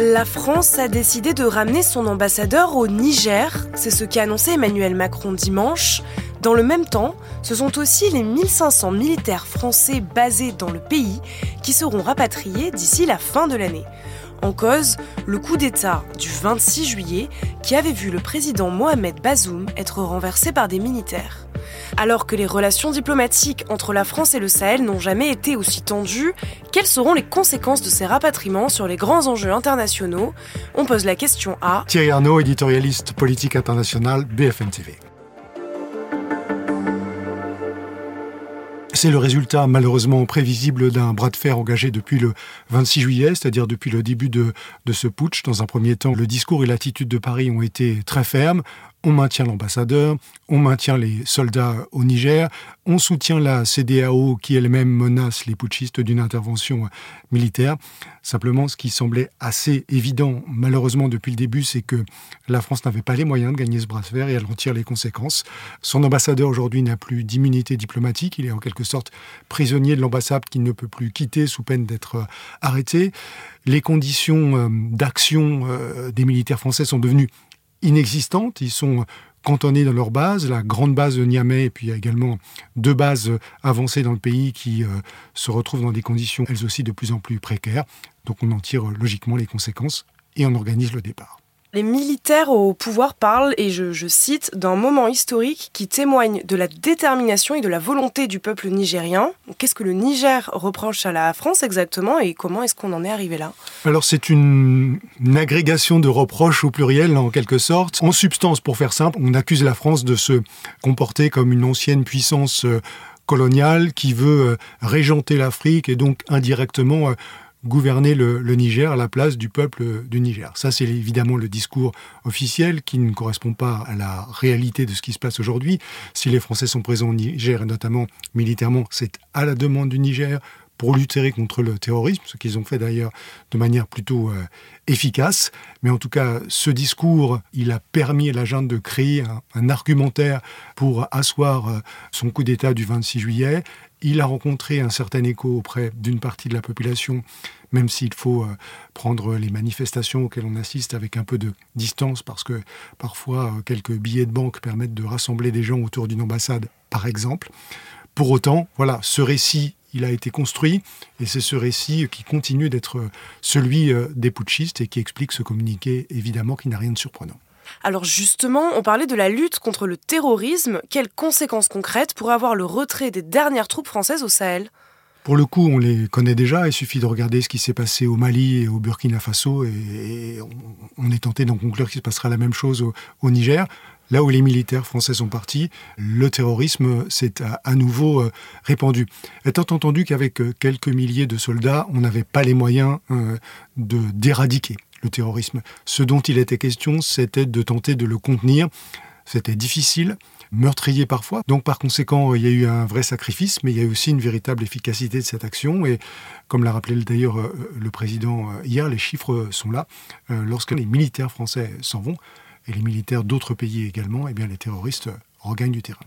La France a décidé de ramener son ambassadeur au Niger, c'est ce qu'a annoncé Emmanuel Macron dimanche. Dans le même temps, ce sont aussi les 1500 militaires français basés dans le pays qui seront rapatriés d'ici la fin de l'année. En cause, le coup d'État du 26 juillet qui avait vu le président Mohamed Bazoum être renversé par des militaires. Alors que les relations diplomatiques entre la France et le Sahel n'ont jamais été aussi tendues, quelles seront les conséquences de ces rapatriements sur les grands enjeux internationaux? On pose la question à Thierry Arnaud, éditorialiste politique international, BFM TV. C'est le résultat malheureusement prévisible d'un bras de fer engagé depuis le 26 juillet, c'est-à-dire depuis le début de, de, ce putsch. Dans un premier temps, le discours et l'attitude de Paris ont été très fermes on maintient l'ambassadeur, on maintient les soldats au Niger, on soutient la CDAO qui elle-même menace les putschistes d'une intervention militaire. Simplement, ce qui semblait assez évident, malheureusement depuis le début, c'est que la France n'avait pas les moyens de gagner ce bras de fer et elle en tire les conséquences. Son ambassadeur aujourd'hui n'a plus d'immunité diplomatique, il est en quelque sorte prisonnier de l'ambassade qu'il ne peut plus quitter sous peine d'être arrêté. Les conditions euh, d'action euh, des militaires français sont devenues inexistantes. Ils sont cantonnés dans leur base, la grande base de Niamey, et puis il y a également deux bases avancées dans le pays qui euh, se retrouvent dans des conditions elles aussi de plus en plus précaires. Donc on en tire logiquement les conséquences et on organise le départ. Les militaires au pouvoir parlent, et je, cite, d'un moment historique qui témoigne de la détermination et de la volonté du peuple nigérien. Qu'est-ce que le Niger reproche à la France exactement et comment est-ce qu'on en est arrivé là? Alors c'est une, agrégation de reproches au pluriel en quelque sorte. En substance, pour faire simple, on accuse la France de se comporter comme une ancienne puissance euh, coloniale qui veut euh, régenter l'Afrique et donc indirectement euh, gouverner le, Niger à la place du peuple du Niger. Ça, c'est évidemment le discours officiel qui ne correspond pas à la réalité de ce qui se passe aujourd'hui. Si les Français sont présents au Niger, et notamment militairement, c'est à la demande du Niger pour lutter contre le terrorisme, ce qu'ils ont fait d'ailleurs de manière plutôt euh, efficace. Mais en tout cas, ce discours, il a permis à la junte de créer un, argumentaire pour asseoir euh, son coup d'État du 26 juillet. Il a rencontré un certain écho auprès d'une partie de la population, même s'il faut euh, prendre les manifestations auxquelles on assiste avec un peu de distance, parce que parfois quelques billets de banque permettent de rassembler des gens autour d'une ambassade, par exemple. Pour autant, voilà, ce récit il a été construit, et c'est ce récit qui continue d'être celui euh, des putschistes et qui explique ce communiqué, évidemment, qui n'a rien de surprenant. Alors justement, on parlait de la lutte contre le terrorisme. Quelles conséquences concrètes pourrait avoir le retrait des dernières troupes françaises au Sahel? Pour le coup, on les connaît déjà. Il suffit de regarder ce qui s'est passé au Mali et au Burkina Faso et, on, est tenté d'en conclure qu'il se passera la même chose au Niger. Là où les militaires français sont partis, le terrorisme s'est à, nouveau euh, répandu. Étant entendu qu'avec euh, quelques milliers de soldats, on n'avait pas les moyens euh, d'éradiquer le terrorisme. Ce dont il était question, c'était de tenter de le contenir. C'était difficile, meurtrier parfois. Donc par conséquent, il y a eu un vrai sacrifice, mais il y a eu aussi une véritable efficacité de cette action. Et comme l'a rappelé d'ailleurs le président hier, les chiffres sont là. Lorsque les militaires français s'en vont, et les militaires d'autres pays également, eh bien les terroristes regagnent du terrain.